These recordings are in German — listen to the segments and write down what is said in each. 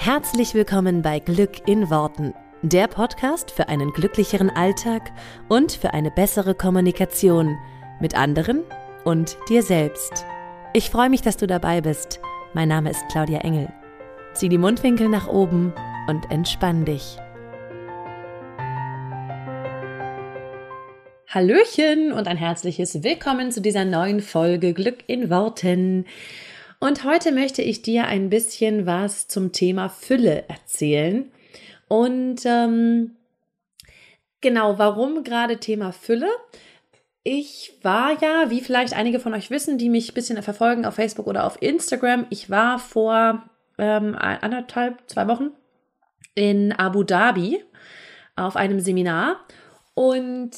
Herzlich willkommen bei Glück in Worten, der Podcast für einen glücklicheren Alltag und für eine bessere Kommunikation mit anderen und dir selbst. Ich freue mich, dass du dabei bist. Mein Name ist Claudia Engel. Zieh die Mundwinkel nach oben und entspann dich. Hallöchen und ein herzliches Willkommen zu dieser neuen Folge Glück in Worten. Und heute möchte ich dir ein bisschen was zum Thema Fülle erzählen. Und ähm, genau, warum gerade Thema Fülle? Ich war ja, wie vielleicht einige von euch wissen, die mich ein bisschen verfolgen auf Facebook oder auf Instagram, ich war vor ähm, anderthalb, zwei Wochen in Abu Dhabi auf einem Seminar. Und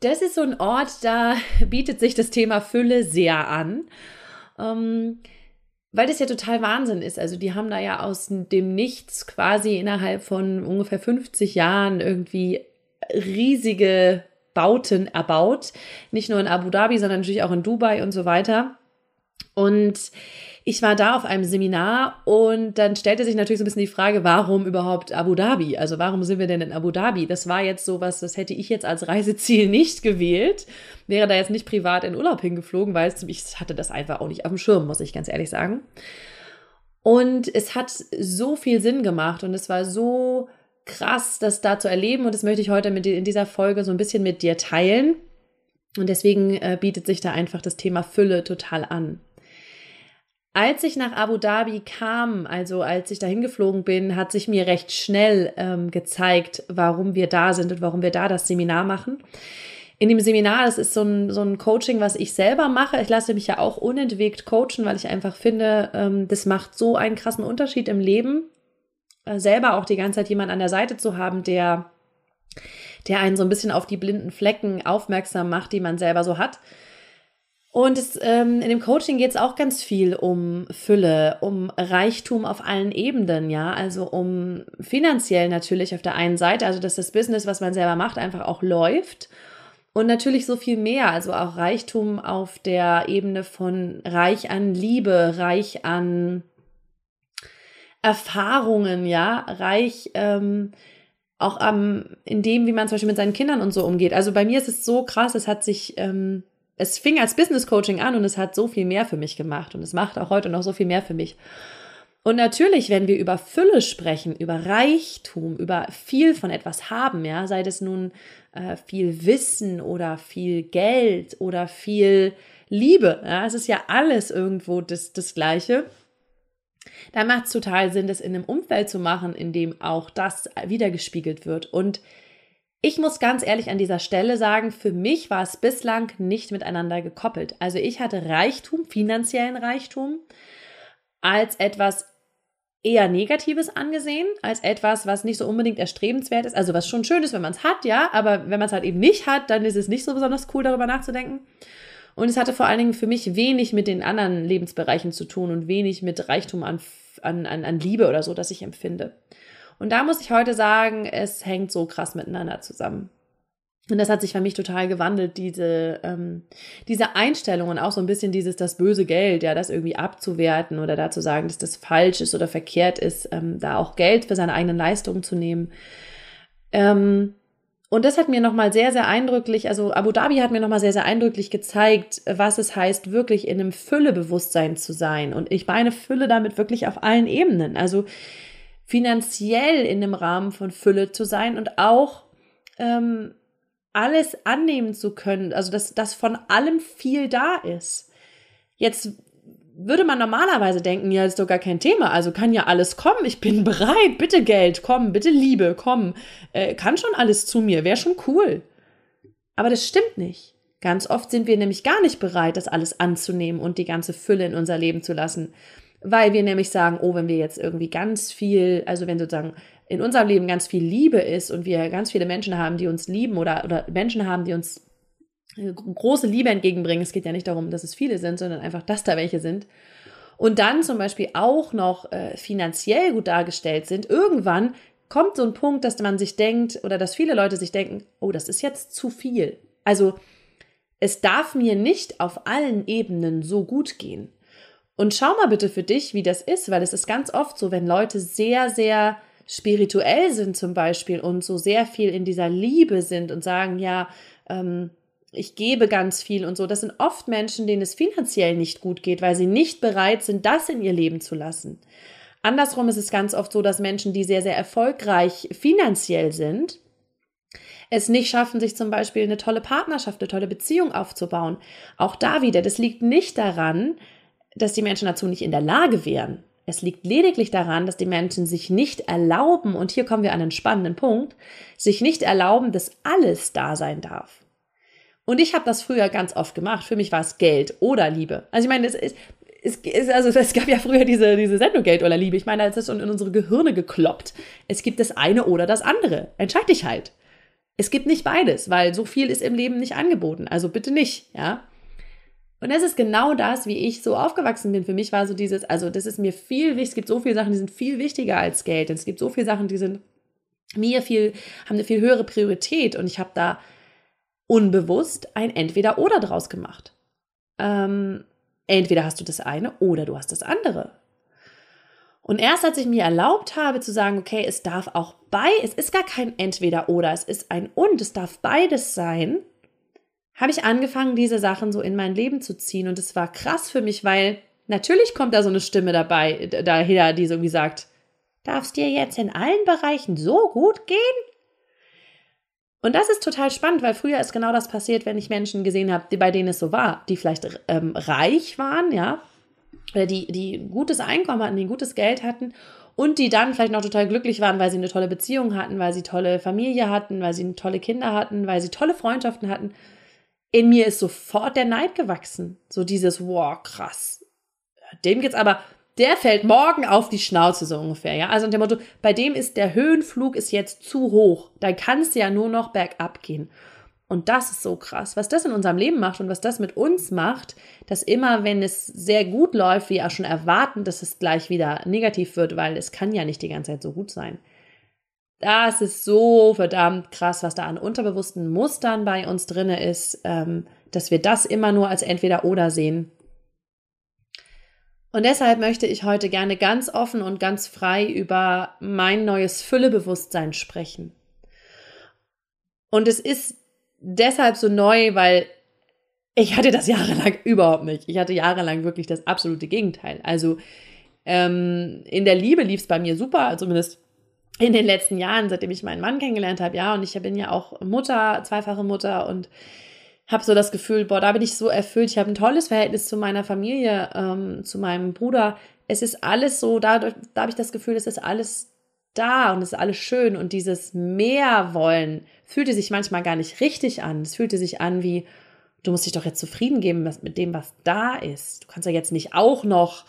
das ist so ein Ort, da bietet sich das Thema Fülle sehr an. Ähm, weil das ja total Wahnsinn ist. Also die haben da ja aus dem Nichts quasi innerhalb von ungefähr 50 Jahren irgendwie riesige Bauten erbaut. Nicht nur in Abu Dhabi, sondern natürlich auch in Dubai und so weiter. Und ich war da auf einem Seminar und dann stellte sich natürlich so ein bisschen die Frage, warum überhaupt Abu Dhabi? Also warum sind wir denn in Abu Dhabi? Das war jetzt sowas, das hätte ich jetzt als Reiseziel nicht gewählt. Wäre da jetzt nicht privat in Urlaub hingeflogen, weil ich hatte das einfach auch nicht auf dem Schirm, muss ich ganz ehrlich sagen. Und es hat so viel Sinn gemacht und es war so krass, das da zu erleben und das möchte ich heute mit in dieser Folge so ein bisschen mit dir teilen. Und deswegen äh, bietet sich da einfach das Thema Fülle total an. Als ich nach Abu Dhabi kam, also als ich dahin geflogen bin, hat sich mir recht schnell ähm, gezeigt, warum wir da sind und warum wir da das Seminar machen. In dem Seminar, das ist so ein, so ein Coaching, was ich selber mache. Ich lasse mich ja auch unentwegt coachen, weil ich einfach finde, ähm, das macht so einen krassen Unterschied im Leben, äh, selber auch die ganze Zeit jemand an der Seite zu haben, der, der einen so ein bisschen auf die blinden Flecken aufmerksam macht, die man selber so hat. Und es, ähm, in dem Coaching geht es auch ganz viel um Fülle, um Reichtum auf allen Ebenen, ja. Also um finanziell natürlich auf der einen Seite, also dass das Business, was man selber macht, einfach auch läuft. Und natürlich so viel mehr, also auch Reichtum auf der Ebene von reich an Liebe, reich an Erfahrungen, ja, reich ähm, auch am, in dem, wie man zum Beispiel mit seinen Kindern und so umgeht. Also bei mir ist es so krass, es hat sich ähm, es fing als Business Coaching an und es hat so viel mehr für mich gemacht und es macht auch heute noch so viel mehr für mich. Und natürlich, wenn wir über Fülle sprechen, über Reichtum, über viel von etwas haben, ja, sei das nun äh, viel Wissen oder viel Geld oder viel Liebe, ja, es ist ja alles irgendwo das, das Gleiche. Da macht es total Sinn, das in einem Umfeld zu machen, in dem auch das wiedergespiegelt wird. Und ich muss ganz ehrlich an dieser Stelle sagen, für mich war es bislang nicht miteinander gekoppelt. Also ich hatte Reichtum, finanziellen Reichtum, als etwas eher Negatives angesehen, als etwas, was nicht so unbedingt erstrebenswert ist. Also was schon schön ist, wenn man es hat, ja, aber wenn man es halt eben nicht hat, dann ist es nicht so besonders cool, darüber nachzudenken. Und es hatte vor allen Dingen für mich wenig mit den anderen Lebensbereichen zu tun und wenig mit Reichtum an, an, an Liebe oder so, das ich empfinde. Und da muss ich heute sagen, es hängt so krass miteinander zusammen. Und das hat sich für mich total gewandelt, diese, ähm, diese Einstellung und auch so ein bisschen dieses, das böse Geld, ja, das irgendwie abzuwerten oder da zu sagen, dass das falsch ist oder verkehrt ist, ähm, da auch Geld für seine eigenen Leistungen zu nehmen. Ähm, und das hat mir nochmal sehr, sehr eindrücklich, also Abu Dhabi hat mir nochmal sehr, sehr eindrücklich gezeigt, was es heißt, wirklich in einem Füllebewusstsein zu sein. Und ich meine Fülle damit wirklich auf allen Ebenen. Also finanziell in dem Rahmen von Fülle zu sein und auch ähm, alles annehmen zu können, also dass, dass von allem viel da ist. Jetzt würde man normalerweise denken, ja, ist doch gar kein Thema, also kann ja alles kommen, ich bin bereit, bitte Geld, komm, bitte Liebe, komm, äh, kann schon alles zu mir, wäre schon cool. Aber das stimmt nicht. Ganz oft sind wir nämlich gar nicht bereit, das alles anzunehmen und die ganze Fülle in unser Leben zu lassen weil wir nämlich sagen, oh, wenn wir jetzt irgendwie ganz viel, also wenn sozusagen in unserem Leben ganz viel Liebe ist und wir ganz viele Menschen haben, die uns lieben oder, oder Menschen haben, die uns äh, große Liebe entgegenbringen. Es geht ja nicht darum, dass es viele sind, sondern einfach, dass da welche sind. Und dann zum Beispiel auch noch äh, finanziell gut dargestellt sind. Irgendwann kommt so ein Punkt, dass man sich denkt oder dass viele Leute sich denken, oh, das ist jetzt zu viel. Also es darf mir nicht auf allen Ebenen so gut gehen. Und schau mal bitte für dich, wie das ist, weil es ist ganz oft so, wenn Leute sehr, sehr spirituell sind zum Beispiel und so sehr viel in dieser Liebe sind und sagen, ja, ähm, ich gebe ganz viel und so. Das sind oft Menschen, denen es finanziell nicht gut geht, weil sie nicht bereit sind, das in ihr Leben zu lassen. Andersrum ist es ganz oft so, dass Menschen, die sehr, sehr erfolgreich finanziell sind, es nicht schaffen, sich zum Beispiel eine tolle Partnerschaft, eine tolle Beziehung aufzubauen. Auch da wieder, das liegt nicht daran, dass die Menschen dazu nicht in der Lage wären. Es liegt lediglich daran, dass die Menschen sich nicht erlauben, und hier kommen wir an einen spannenden Punkt, sich nicht erlauben, dass alles da sein darf. Und ich habe das früher ganz oft gemacht. Für mich war es Geld oder Liebe. Also ich meine, es ist, es, es, also es gab ja früher diese, diese Sendung Geld oder Liebe. Ich meine, das ist in unsere Gehirne gekloppt. Es gibt das eine oder das andere. Entscheid dich halt. Es gibt nicht beides, weil so viel ist im Leben nicht angeboten. Also bitte nicht, ja. Und das ist genau das, wie ich so aufgewachsen bin. Für mich war so dieses, also das ist mir viel wichtig. Es gibt so viele Sachen, die sind viel wichtiger als Geld. Es gibt so viele Sachen, die sind mir viel, haben eine viel höhere Priorität. Und ich habe da unbewusst ein Entweder-Oder draus gemacht. Ähm, entweder hast du das eine oder du hast das andere. Und erst als ich mir erlaubt habe zu sagen, okay, es darf auch bei, es ist gar kein Entweder-Oder, es ist ein Und, es darf beides sein, habe ich angefangen, diese Sachen so in mein Leben zu ziehen. Und es war krass für mich, weil natürlich kommt da so eine Stimme dabei, daher, die so wie sagt, darfst dir jetzt in allen Bereichen so gut gehen? Und das ist total spannend, weil früher ist genau das passiert, wenn ich Menschen gesehen habe, die, bei denen es so war, die vielleicht ähm, reich waren, ja, oder die, die ein gutes Einkommen hatten, die ein gutes Geld hatten und die dann vielleicht noch total glücklich waren, weil sie eine tolle Beziehung hatten, weil sie tolle Familie hatten, weil sie tolle Kinder hatten, weil sie tolle Freundschaften hatten. In mir ist sofort der Neid gewachsen. So dieses, wow, krass. Dem geht's aber der fällt morgen auf die Schnauze so ungefähr, ja. Also dem Motto, bei dem ist der Höhenflug ist jetzt zu hoch. Da kannst du ja nur noch bergab gehen. Und das ist so krass, was das in unserem Leben macht und was das mit uns macht, dass immer, wenn es sehr gut läuft, wir auch schon erwarten, dass es gleich wieder negativ wird, weil es kann ja nicht die ganze Zeit so gut sein. Das ist so verdammt krass, was da an unterbewussten Mustern bei uns drinne ist, ähm, dass wir das immer nur als entweder oder sehen und deshalb möchte ich heute gerne ganz offen und ganz frei über mein neues Füllebewusstsein sprechen. Und es ist deshalb so neu, weil ich hatte das jahrelang überhaupt nicht. Ich hatte jahrelang wirklich das absolute Gegenteil. Also ähm, in der Liebe lief es bei mir super, zumindest in den letzten Jahren, seitdem ich meinen Mann kennengelernt habe. Ja, und ich bin ja auch Mutter, zweifache Mutter und habe so das Gefühl, boah, da bin ich so erfüllt. Ich habe ein tolles Verhältnis zu meiner Familie, ähm, zu meinem Bruder. Es ist alles so, dadurch, da habe ich das Gefühl, es ist alles da und es ist alles schön. Und dieses mehr wollen fühlte sich manchmal gar nicht richtig an. Es fühlte sich an wie, du musst dich doch jetzt zufrieden geben mit dem, was da ist. Du kannst ja jetzt nicht auch noch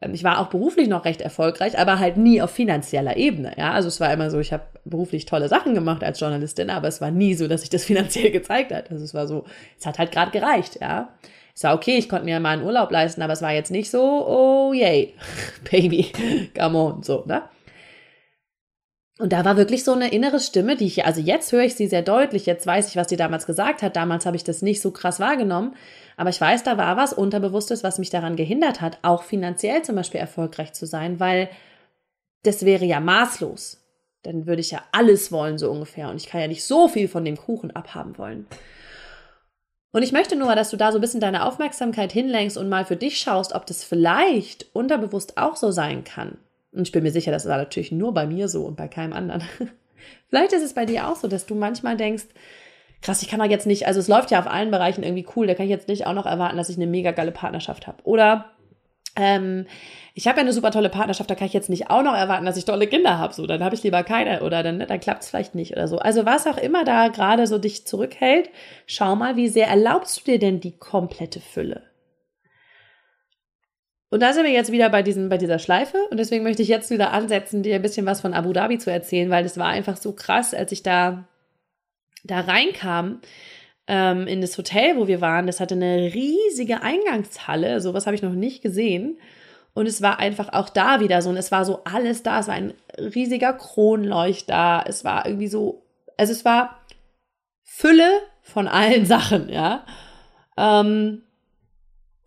ich war auch beruflich noch recht erfolgreich, aber halt nie auf finanzieller Ebene. Ja, also es war immer so, ich habe beruflich tolle Sachen gemacht als Journalistin, aber es war nie so, dass sich das finanziell gezeigt hat. Also es war so, es hat halt gerade gereicht. Ja, es war okay, ich konnte mir mal einen Urlaub leisten, aber es war jetzt nicht so, oh yay, Baby, come on, so, ne? Und da war wirklich so eine innere Stimme, die ich, also jetzt höre ich sie sehr deutlich, jetzt weiß ich, was sie damals gesagt hat. Damals habe ich das nicht so krass wahrgenommen. Aber ich weiß, da war was Unterbewusstes, was mich daran gehindert hat, auch finanziell zum Beispiel erfolgreich zu sein, weil das wäre ja maßlos. Dann würde ich ja alles wollen, so ungefähr. Und ich kann ja nicht so viel von dem Kuchen abhaben wollen. Und ich möchte nur, dass du da so ein bisschen deine Aufmerksamkeit hinlenkst und mal für dich schaust, ob das vielleicht unterbewusst auch so sein kann. Und ich bin mir sicher, das war natürlich nur bei mir so und bei keinem anderen. Vielleicht ist es bei dir auch so, dass du manchmal denkst, krass, ich kann doch jetzt nicht, also es läuft ja auf allen Bereichen irgendwie cool, da kann ich jetzt nicht auch noch erwarten, dass ich eine mega geile Partnerschaft habe. Oder ähm, ich habe ja eine super tolle Partnerschaft, da kann ich jetzt nicht auch noch erwarten, dass ich tolle Kinder habe. So, dann habe ich lieber keine oder dann, dann klappt es vielleicht nicht oder so. Also was auch immer da gerade so dich zurückhält, schau mal, wie sehr erlaubst du dir denn die komplette Fülle? Und da sind wir jetzt wieder bei, diesem, bei dieser Schleife. Und deswegen möchte ich jetzt wieder ansetzen, dir ein bisschen was von Abu Dhabi zu erzählen, weil das war einfach so krass, als ich da, da reinkam ähm, in das Hotel, wo wir waren. Das hatte eine riesige Eingangshalle. Sowas habe ich noch nicht gesehen. Und es war einfach auch da wieder so. Und es war so alles da. Es war ein riesiger Kronleucht da. Es war irgendwie so, also es war Fülle von allen Sachen, ja. Ähm,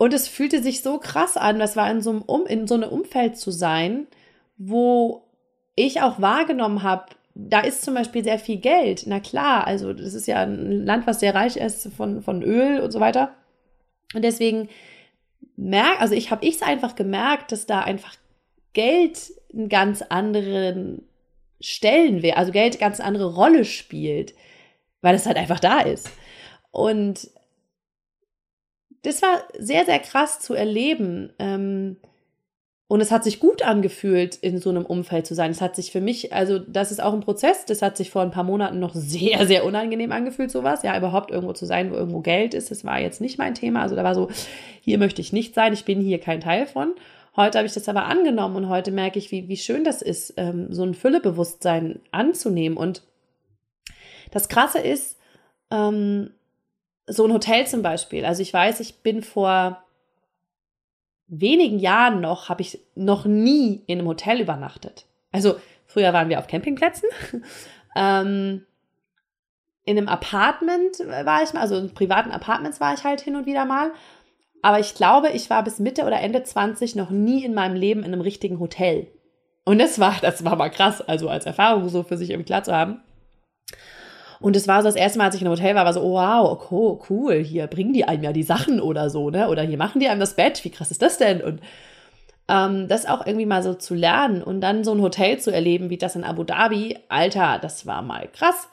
Und es fühlte sich so krass an, das war in so einem um, in so einem Umfeld zu sein, wo ich auch wahrgenommen habe, da ist zum Beispiel sehr viel Geld. Na klar, also das ist ja ein Land, was sehr reich ist von, von Öl und so weiter. Und deswegen merk, also ich habe ich es einfach gemerkt, dass da einfach Geld einen ganz anderen Stellenwert, also Geld ganz andere Rolle spielt, weil es halt einfach da ist. Und das war sehr, sehr krass zu erleben. Ähm, und es hat sich gut angefühlt, in so einem Umfeld zu sein. Es hat sich für mich, also das ist auch ein Prozess, das hat sich vor ein paar Monaten noch sehr, sehr unangenehm angefühlt, sowas. Ja, überhaupt irgendwo zu sein, wo irgendwo Geld ist, das war jetzt nicht mein Thema. Also da war so, hier möchte ich nicht sein, ich bin hier kein Teil von. Heute habe ich das aber angenommen und heute merke ich, wie, wie schön das ist, ähm, so ein Füllebewusstsein anzunehmen. Und das Krasse ist, ähm, so ein Hotel zum Beispiel. Also ich weiß, ich bin vor wenigen Jahren noch, habe ich noch nie in einem Hotel übernachtet. Also früher waren wir auf Campingplätzen. ähm, in einem Apartment war ich mal, also in privaten Apartments war ich halt hin und wieder mal. Aber ich glaube, ich war bis Mitte oder Ende 20 noch nie in meinem Leben in einem richtigen Hotel. Und das war, das war mal krass, also als Erfahrung so für sich irgendwie klar zu haben. Und es war so das erste Mal, als ich in einem Hotel war, war so, oh, wow, oh, cool, hier bringen die einem ja die Sachen oder so, ne? Oder hier machen die einem das Bett, wie krass ist das denn? Und ähm, das auch irgendwie mal so zu lernen und dann so ein Hotel zu erleben, wie das in Abu Dhabi, Alter, das war mal krass.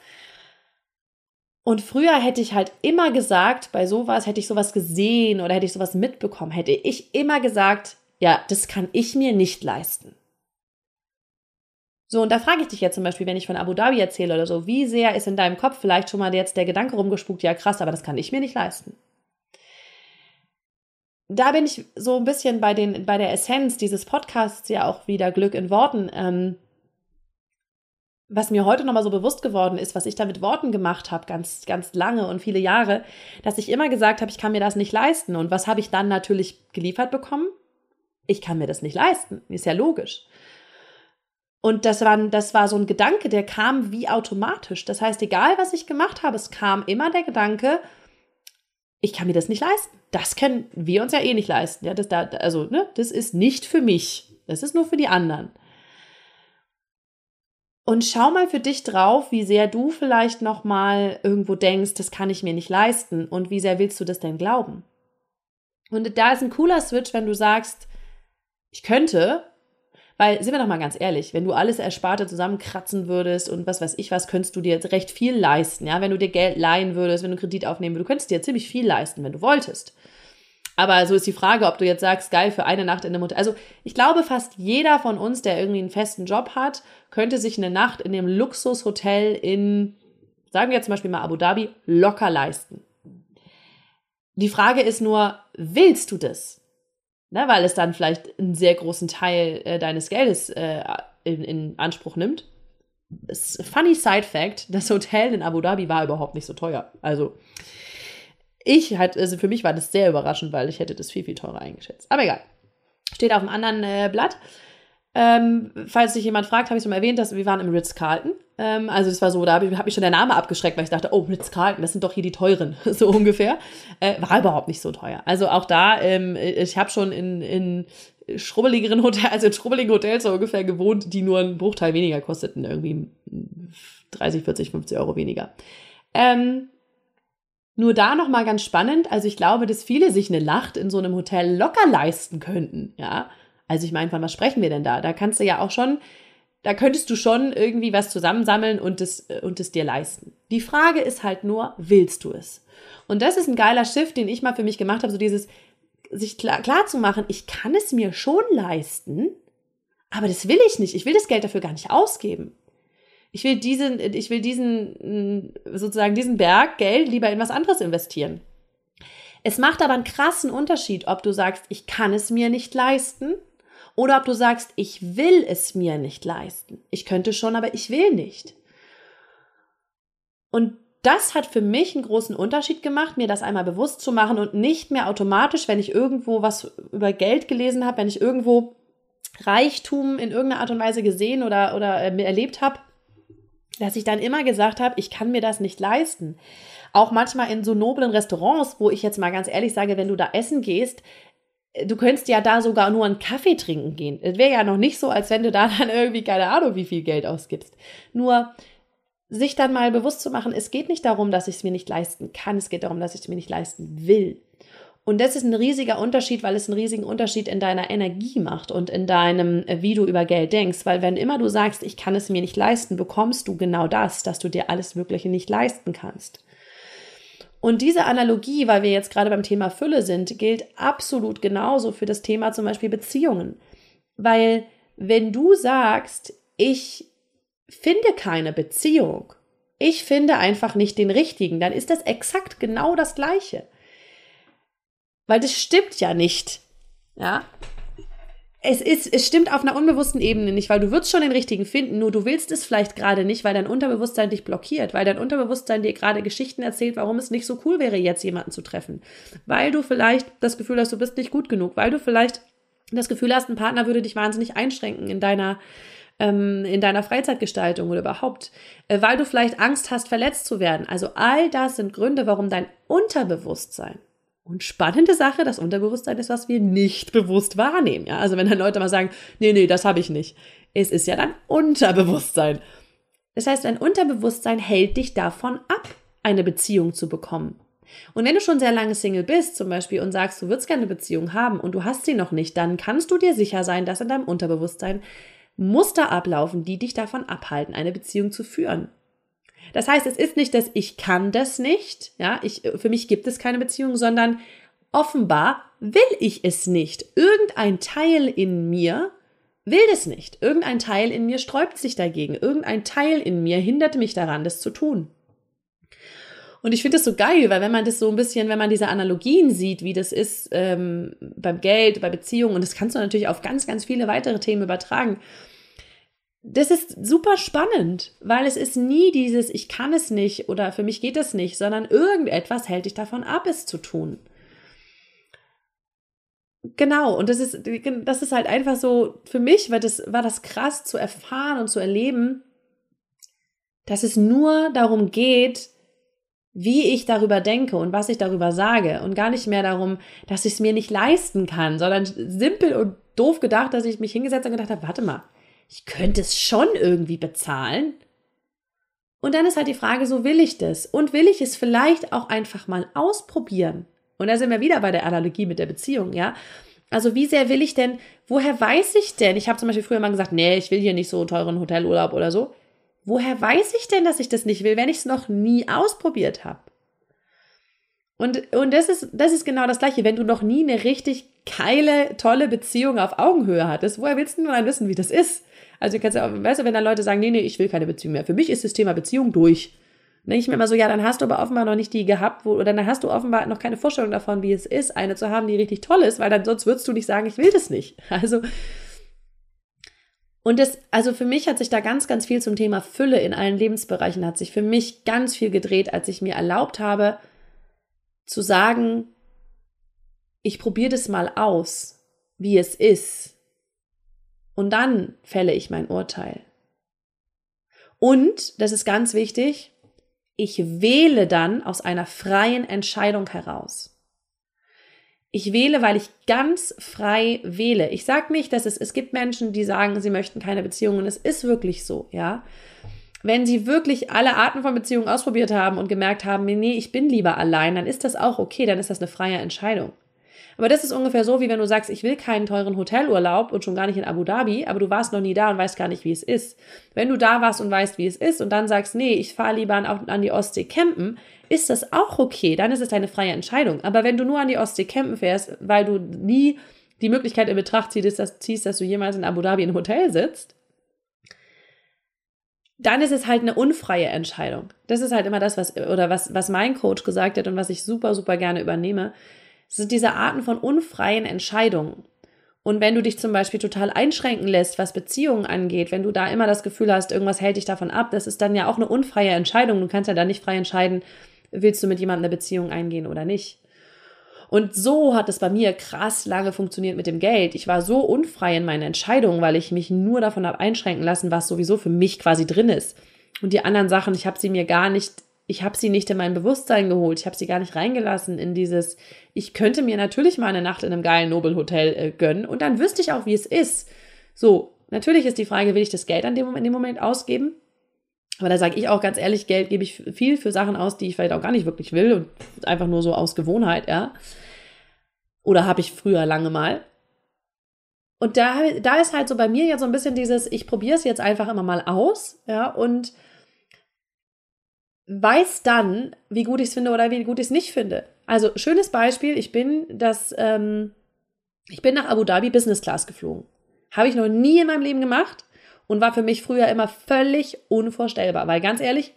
Und früher hätte ich halt immer gesagt, bei sowas hätte ich sowas gesehen oder hätte ich sowas mitbekommen, hätte ich immer gesagt, ja, das kann ich mir nicht leisten. So, und da frage ich dich jetzt zum Beispiel, wenn ich von Abu Dhabi erzähle oder so, wie sehr ist in deinem Kopf vielleicht schon mal jetzt der Gedanke rumgespukt, ja krass, aber das kann ich mir nicht leisten. Da bin ich so ein bisschen bei, den, bei der Essenz dieses Podcasts ja auch wieder Glück in Worten. Ähm, was mir heute nochmal so bewusst geworden ist, was ich da mit Worten gemacht habe, ganz, ganz lange und viele Jahre, dass ich immer gesagt habe, ich kann mir das nicht leisten. Und was habe ich dann natürlich geliefert bekommen? Ich kann mir das nicht leisten. Ist ja logisch. Und das war, das war so ein Gedanke, der kam wie automatisch. Das heißt, egal was ich gemacht habe, es kam immer der Gedanke, ich kann mir das nicht leisten. Das können wir uns ja eh nicht leisten. Ja, das da, also, ne, das ist nicht für mich. Das ist nur für die anderen. Und schau mal für dich drauf, wie sehr du vielleicht noch mal irgendwo denkst, das kann ich mir nicht leisten und wie sehr willst du das denn glauben? Und da ist ein cooler Switch, wenn du sagst, ich könnte, weil, sind wir doch mal ganz ehrlich, wenn du alles Ersparte zusammenkratzen würdest und was weiß ich was, könntest du dir recht viel leisten. Ja, wenn du dir Geld leihen würdest, wenn du Kredit aufnehmen würdest, du könntest dir ziemlich viel leisten, wenn du wolltest. Aber so ist die Frage, ob du jetzt sagst, geil, für eine Nacht in einem Hotel. Also ich glaube, fast jeder von uns, der irgendwie einen festen Job hat, könnte sich eine Nacht in dem Luxushotel in, sagen wir jetzt zum Beispiel mal Abu Dhabi, locker leisten. Die Frage ist nur, willst du das? Ne, weil es dann vielleicht einen sehr großen Teil äh, deines Geldes äh, in, in, Anspruch nimmt. Funny Side Fact: Das Hotel in Abu Dhabi war überhaupt nicht so teuer. Also, ich halt, also für mich war das sehr überraschend, weil ich hätte das viel, viel teurer eingeschätzt. Aber egal. Steht auf einem anderen äh, Blatt. Ähm, falls sich jemand fragt, habe ich schon mal erwähnt, dass wir waren im Ritz-Carlton. Ähm, also es war so, da habe ich, hab mich schon der Name abgeschreckt, weil ich dachte, oh, Ritz-Carlton, das sind doch hier die teuren, so ungefähr. Äh, war überhaupt nicht so teuer. Also auch da, ähm, ich habe schon in, in schrubbeligeren Hotels, also in schrubbeligen Hotels so ungefähr gewohnt, die nur einen Bruchteil weniger kosteten, irgendwie 30, 40, 50 Euro weniger. Ähm, nur da nochmal ganz spannend, also ich glaube, dass viele sich eine Nacht in so einem Hotel locker leisten könnten, ja. Also ich meine, von was sprechen wir denn da? Da kannst du ja auch schon, da könntest du schon irgendwie was zusammensammeln und es, und es dir leisten. Die Frage ist halt nur, willst du es? Und das ist ein geiler Shift, den ich mal für mich gemacht habe, so dieses, sich klar, klar zu machen, ich kann es mir schon leisten, aber das will ich nicht. Ich will das Geld dafür gar nicht ausgeben. Ich will diesen, ich will diesen, sozusagen diesen Berg Geld lieber in was anderes investieren. Es macht aber einen krassen Unterschied, ob du sagst, ich kann es mir nicht leisten oder ob du sagst, ich will es mir nicht leisten. Ich könnte schon, aber ich will nicht. Und das hat für mich einen großen Unterschied gemacht, mir das einmal bewusst zu machen und nicht mehr automatisch, wenn ich irgendwo was über Geld gelesen habe, wenn ich irgendwo Reichtum in irgendeiner Art und Weise gesehen oder, oder äh, erlebt habe, dass ich dann immer gesagt habe, ich kann mir das nicht leisten. Auch manchmal in so noblen Restaurants, wo ich jetzt mal ganz ehrlich sage, wenn du da essen gehst, du könntest ja da sogar nur einen Kaffee trinken gehen. Es wäre ja noch nicht so, als wenn du da dann irgendwie keine Ahnung, wie viel Geld ausgibst. Nur sich dann mal bewusst zu machen, es geht nicht darum, dass ich es mir nicht leisten kann, es geht darum, dass ich es mir nicht leisten will. Und das ist ein riesiger Unterschied, weil es einen riesigen Unterschied in deiner Energie macht und in deinem, äh, wie du über Geld denkst. Weil wenn immer du sagst, ich kann es mir nicht leisten, bekommst du genau das, dass du dir alles Mögliche nicht leisten kannst. Und diese Analogie, weil wir jetzt gerade beim Thema Fülle sind, gilt absolut genauso für das Thema zum Beispiel Beziehungen. Weil wenn du sagst, ich finde keine Beziehung, ich finde einfach nicht den richtigen, dann ist das exakt genau das Gleiche. Weil das stimmt ja nicht. Ja. Es, ist, es stimmt auf einer unbewussten Ebene nicht, weil du wirst schon den richtigen finden, nur du willst es vielleicht gerade nicht, weil dein Unterbewusstsein dich blockiert, weil dein Unterbewusstsein dir gerade Geschichten erzählt, warum es nicht so cool wäre, jetzt jemanden zu treffen. Weil du vielleicht das Gefühl hast, du bist nicht gut genug, weil du vielleicht das Gefühl hast, ein Partner würde dich wahnsinnig einschränken in deiner ähm, in deiner Freizeitgestaltung oder überhaupt, äh, weil du vielleicht Angst hast, verletzt zu werden. Also all das sind Gründe, warum dein Unterbewusstsein und spannende Sache, das Unterbewusstsein ist, was wir nicht bewusst wahrnehmen. Ja? Also wenn dann Leute mal sagen, nee, nee, das habe ich nicht. Es ist ja dann Unterbewusstsein. Das heißt, dein Unterbewusstsein hält dich davon ab, eine Beziehung zu bekommen. Und wenn du schon sehr lange Single bist, zum Beispiel, und sagst, du würdest gerne eine Beziehung haben und du hast sie noch nicht, dann kannst du dir sicher sein, dass in deinem Unterbewusstsein Muster ablaufen, die dich davon abhalten, eine Beziehung zu führen. Das heißt, es ist nicht, dass ich kann das nicht, ja, ich, für mich gibt es keine Beziehung, sondern offenbar will ich es nicht. Irgendein Teil in mir will das nicht. Irgendein Teil in mir sträubt sich dagegen. Irgendein Teil in mir hindert mich daran, das zu tun. Und ich finde das so geil, weil wenn man das so ein bisschen, wenn man diese Analogien sieht, wie das ist ähm, beim Geld, bei Beziehungen, und das kannst du natürlich auf ganz, ganz viele weitere Themen übertragen, das ist super spannend, weil es ist nie dieses, ich kann es nicht oder für mich geht es nicht, sondern irgendetwas hält dich davon ab, es zu tun. Genau, und das ist, das ist halt einfach so, für mich war das, war das krass zu erfahren und zu erleben, dass es nur darum geht, wie ich darüber denke und was ich darüber sage und gar nicht mehr darum, dass ich es mir nicht leisten kann, sondern simpel und doof gedacht, dass ich mich hingesetzt und gedacht habe, warte mal, ich könnte es schon irgendwie bezahlen. Und dann ist halt die Frage, so will ich das? Und will ich es vielleicht auch einfach mal ausprobieren? Und da sind wir wieder bei der Analogie mit der Beziehung, ja? Also wie sehr will ich denn, woher weiß ich denn? Ich habe zum Beispiel früher mal gesagt, nee, ich will hier nicht so einen teuren Hotelurlaub oder so. Woher weiß ich denn, dass ich das nicht will, wenn ich es noch nie ausprobiert habe? Und, und das, ist, das ist genau das Gleiche. Wenn du noch nie eine richtig geile, tolle Beziehung auf Augenhöhe hattest, woher willst du dann wissen, wie das ist? Also, kannst du, weißt du, wenn dann Leute sagen, nee, nee, ich will keine Beziehung mehr. Für mich ist das Thema Beziehung durch. Dann denke ich mir immer so, ja, dann hast du aber offenbar noch nicht die gehabt, wo, oder dann hast du offenbar noch keine Vorstellung davon, wie es ist, eine zu haben, die richtig toll ist, weil dann sonst würdest du nicht sagen, ich will das nicht. Also, und das, also für mich hat sich da ganz, ganz viel zum Thema Fülle in allen Lebensbereichen hat sich für mich ganz viel gedreht, als ich mir erlaubt habe, zu sagen, ich probiere das mal aus, wie es ist. Und dann fälle ich mein Urteil. Und, das ist ganz wichtig, ich wähle dann aus einer freien Entscheidung heraus. Ich wähle, weil ich ganz frei wähle. Ich sage nicht, dass es, es gibt Menschen, die sagen, sie möchten keine Beziehungen. Es ist wirklich so, ja wenn sie wirklich alle Arten von Beziehungen ausprobiert haben und gemerkt haben, nee, ich bin lieber allein, dann ist das auch okay, dann ist das eine freie Entscheidung. Aber das ist ungefähr so, wie wenn du sagst, ich will keinen teuren Hotelurlaub und schon gar nicht in Abu Dhabi, aber du warst noch nie da und weißt gar nicht, wie es ist. Wenn du da warst und weißt, wie es ist und dann sagst, nee, ich fahre lieber an, an die Ostsee campen, ist das auch okay, dann ist es deine freie Entscheidung. Aber wenn du nur an die Ostsee campen fährst, weil du nie die Möglichkeit in Betracht ziehst, dass, ziehst, dass du jemals in Abu Dhabi in Hotel sitzt, dann ist es halt eine unfreie Entscheidung. Das ist halt immer das, was, oder was, was mein Coach gesagt hat und was ich super, super gerne übernehme. Es sind diese Arten von unfreien Entscheidungen. Und wenn du dich zum Beispiel total einschränken lässt, was Beziehungen angeht, wenn du da immer das Gefühl hast, irgendwas hält dich davon ab, das ist dann ja auch eine unfreie Entscheidung. Du kannst ja dann nicht frei entscheiden, willst du mit jemandem eine Beziehung eingehen oder nicht. Und so hat es bei mir krass lange funktioniert mit dem Geld. Ich war so unfrei in meinen Entscheidungen, weil ich mich nur davon habe einschränken lassen, was sowieso für mich quasi drin ist. Und die anderen Sachen, ich habe sie mir gar nicht, ich habe sie nicht in mein Bewusstsein geholt. Ich habe sie gar nicht reingelassen in dieses, ich könnte mir natürlich mal eine Nacht in einem geilen Nobelhotel äh, gönnen und dann wüsste ich auch, wie es ist. So, natürlich ist die Frage, will ich das Geld an dem, in dem Moment ausgeben? Aber da sage ich auch ganz ehrlich, Geld gebe ich viel für Sachen aus, die ich vielleicht auch gar nicht wirklich will und einfach nur so aus Gewohnheit, ja. Oder habe ich früher lange mal. Und da, da ist halt so bei mir jetzt so ein bisschen dieses, ich probiere es jetzt einfach immer mal aus, ja, und weiß dann, wie gut ich es finde oder wie gut ich es nicht finde. Also, schönes Beispiel, ich bin das, ähm, ich bin nach Abu Dhabi Business Class geflogen. Habe ich noch nie in meinem Leben gemacht und war für mich früher immer völlig unvorstellbar. Weil ganz ehrlich,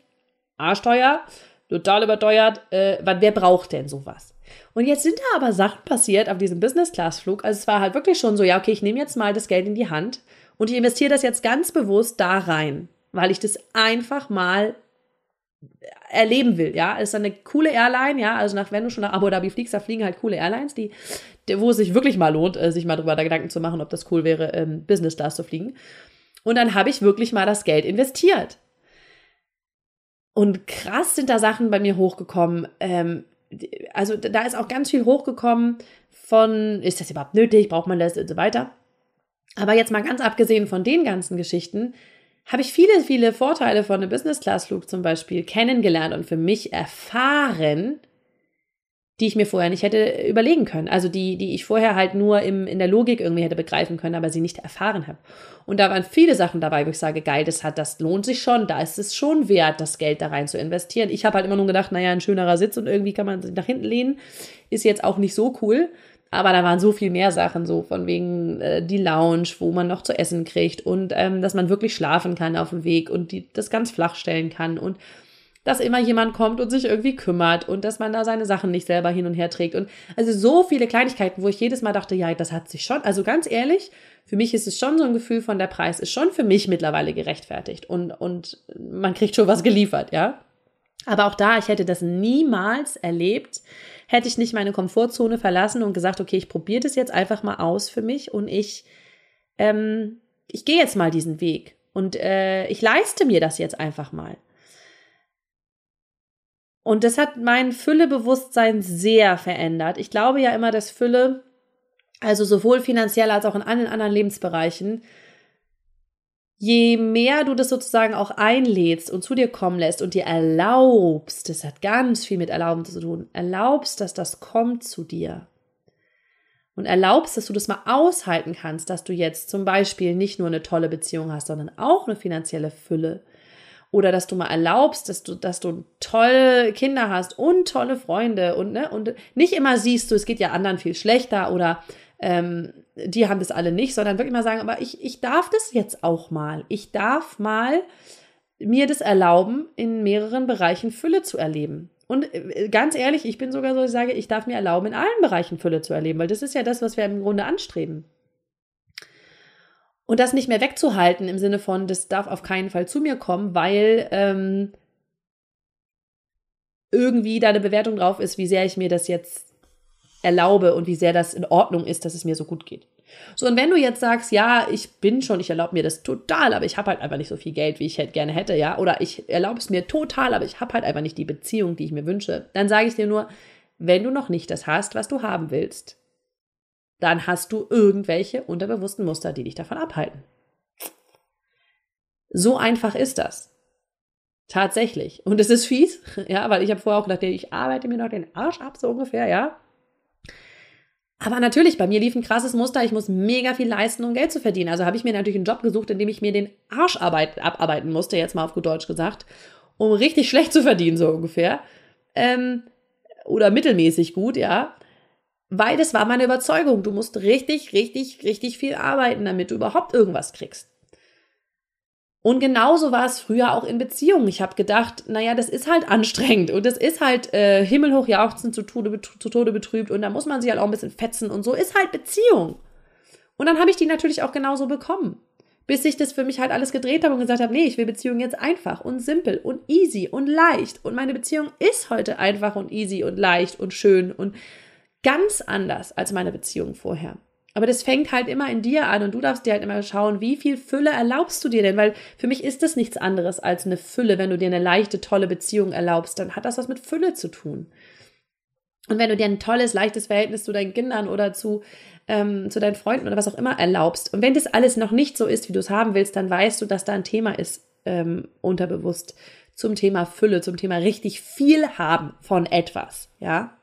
arschteuer, total überteuert, äh, wer braucht denn sowas? Und jetzt sind da aber Sachen passiert auf diesem Business-Class-Flug. Also es war halt wirklich schon so, ja, okay, ich nehme jetzt mal das Geld in die Hand und ich investiere das jetzt ganz bewusst da rein, weil ich das einfach mal erleben will, ja. Ist eine coole Airline, ja. Also nach, wenn du schon nach Abu Dhabi fliegst, da fliegen halt coole Airlines, die, wo es sich wirklich mal lohnt, äh, sich mal drüber da Gedanken zu machen, ob das cool wäre, ähm, Business Class zu fliegen. Und dann habe ich wirklich mal das Geld investiert. Und krass sind da Sachen bei mir hochgekommen. Ähm, also da ist auch ganz viel hochgekommen von, ist das überhaupt nötig, braucht man das und so weiter. Aber jetzt mal ganz abgesehen von den ganzen Geschichten, habe ich viele, viele Vorteile von einem Business-Class-Flug zum Beispiel kennengelernt und für mich erfahren, die ich mir vorher nicht hätte überlegen können. Also die, die ich vorher halt nur im, in der Logik irgendwie hätte begreifen können, aber sie nicht erfahren habe. Und da waren viele Sachen dabei, wo ich sage, geil, das hat, das lohnt sich schon, da ist es schon wert, das Geld da rein zu investieren. Ich habe halt immer nur gedacht, naja, ein schönerer Sitz und irgendwie kann man sich nach hinten lehnen, ist jetzt auch nicht so cool. Aber da waren so viel mehr Sachen, so von wegen äh, die Lounge, wo man noch zu essen kriegt und ähm, dass man wirklich schlafen kann auf dem Weg und die, das ganz flach stellen kann und dass immer jemand kommt und sich irgendwie kümmert und dass man da seine Sachen nicht selber hin und her trägt. Und also so viele Kleinigkeiten, wo ich jedes Mal dachte, ja, das hat sich schon, also ganz ehrlich, für mich ist es schon so ein Gefühl von der Preis ist schon für mich mittlerweile gerechtfertigt und, und man kriegt schon was geliefert, ja. Aber auch da, ich hätte das niemals erlebt, hätte ich nicht meine Komfortzone verlassen und gesagt, okay, ich probiere das jetzt einfach mal aus für mich und ich, ähm, ich gehe jetzt mal diesen Weg und äh, ich leiste mir das jetzt einfach mal. Und das hat mein Füllebewusstsein sehr verändert. Ich glaube ja immer, dass Fülle, also sowohl finanziell als auch in allen anderen Lebensbereichen, je mehr du das sozusagen auch einlädst und zu dir kommen lässt und dir erlaubst, das hat ganz viel mit Erlauben zu tun, erlaubst, dass das kommt zu dir. Und erlaubst, dass du das mal aushalten kannst, dass du jetzt zum Beispiel nicht nur eine tolle Beziehung hast, sondern auch eine finanzielle Fülle oder dass du mal erlaubst, dass du, dass du tolle Kinder hast und tolle Freunde und, ne, und nicht immer siehst du, es geht ja anderen viel schlechter oder ähm, die haben das alle nicht, sondern wirklich mal sagen, aber ich, ich darf das jetzt auch mal. Ich darf mal mir das erlauben, in mehreren Bereichen Fülle zu erleben. Und äh, ganz ehrlich, ich bin sogar so, ich sage, ich darf mir erlauben, in allen Bereichen Fülle zu erleben, weil das ist ja das, was wir im Grunde anstreben. Und das nicht mehr wegzuhalten im Sinne von, das darf auf keinen Fall zu mir kommen, weil ähm, irgendwie da eine Bewertung drauf ist, wie sehr ich mir das jetzt erlaube und wie sehr das in Ordnung ist, dass es mir so gut geht. So, und wenn du jetzt sagst, ja, ich bin schon, ich erlaube mir das total, aber ich habe halt einfach nicht so viel Geld, wie ich halt gerne hätte, ja, oder ich erlaube es mir total, aber ich habe halt einfach nicht die Beziehung, die ich mir wünsche, dann sage ich dir nur, wenn du noch nicht das hast, was du haben willst, dann hast du irgendwelche unterbewussten Muster, die dich davon abhalten. So einfach ist das. Tatsächlich. Und es ist fies, ja, weil ich habe vorher auch gedacht, ich arbeite mir noch den Arsch ab, so ungefähr, ja. Aber natürlich, bei mir lief ein krasses Muster, ich muss mega viel leisten, um Geld zu verdienen. Also habe ich mir natürlich einen Job gesucht, in dem ich mir den Arsch abarbeiten musste, jetzt mal auf gut Deutsch gesagt, um richtig schlecht zu verdienen, so ungefähr. Ähm, oder mittelmäßig gut, ja. Weil das war meine Überzeugung. Du musst richtig, richtig, richtig viel arbeiten, damit du überhaupt irgendwas kriegst. Und genauso war es früher auch in Beziehungen. Ich habe gedacht, naja, das ist halt anstrengend und das ist halt äh, himmelhoch jauchzen zu Tode, zu Tode betrübt und da muss man sich halt auch ein bisschen fetzen und so ist halt Beziehung. Und dann habe ich die natürlich auch genauso bekommen. Bis ich das für mich halt alles gedreht habe und gesagt habe, nee, ich will Beziehung jetzt einfach und simpel und easy und leicht. Und meine Beziehung ist heute einfach und easy und leicht und schön und ganz anders als meine Beziehung vorher. Aber das fängt halt immer in dir an und du darfst dir halt immer schauen, wie viel Fülle erlaubst du dir denn? Weil für mich ist das nichts anderes als eine Fülle. Wenn du dir eine leichte, tolle Beziehung erlaubst, dann hat das was mit Fülle zu tun. Und wenn du dir ein tolles, leichtes Verhältnis zu deinen Kindern oder zu, ähm, zu deinen Freunden oder was auch immer erlaubst, und wenn das alles noch nicht so ist, wie du es haben willst, dann weißt du, dass da ein Thema ist, ähm, unterbewusst, zum Thema Fülle, zum Thema richtig viel haben von etwas, ja.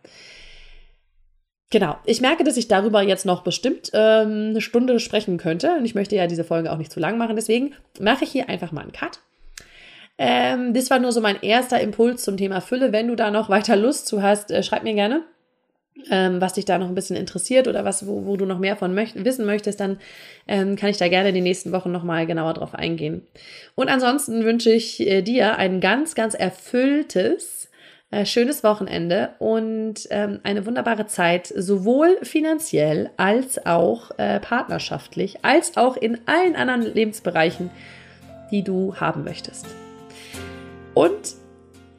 Genau. Ich merke, dass ich darüber jetzt noch bestimmt ähm, eine Stunde sprechen könnte. Und ich möchte ja diese Folge auch nicht zu lang machen. Deswegen mache ich hier einfach mal einen Cut. Ähm, das war nur so mein erster Impuls zum Thema Fülle. Wenn du da noch weiter Lust zu hast, äh, schreib mir gerne, ähm, was dich da noch ein bisschen interessiert oder was, wo, wo du noch mehr von möcht wissen möchtest, dann ähm, kann ich da gerne in den nächsten Wochen nochmal genauer drauf eingehen. Und ansonsten wünsche ich äh, dir ein ganz, ganz erfülltes äh, schönes Wochenende und ähm, eine wunderbare Zeit, sowohl finanziell als auch äh, partnerschaftlich, als auch in allen anderen Lebensbereichen, die du haben möchtest. Und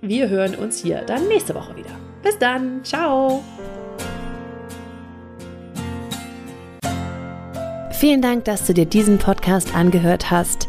wir hören uns hier dann nächste Woche wieder. Bis dann, ciao! Vielen Dank, dass du dir diesen Podcast angehört hast.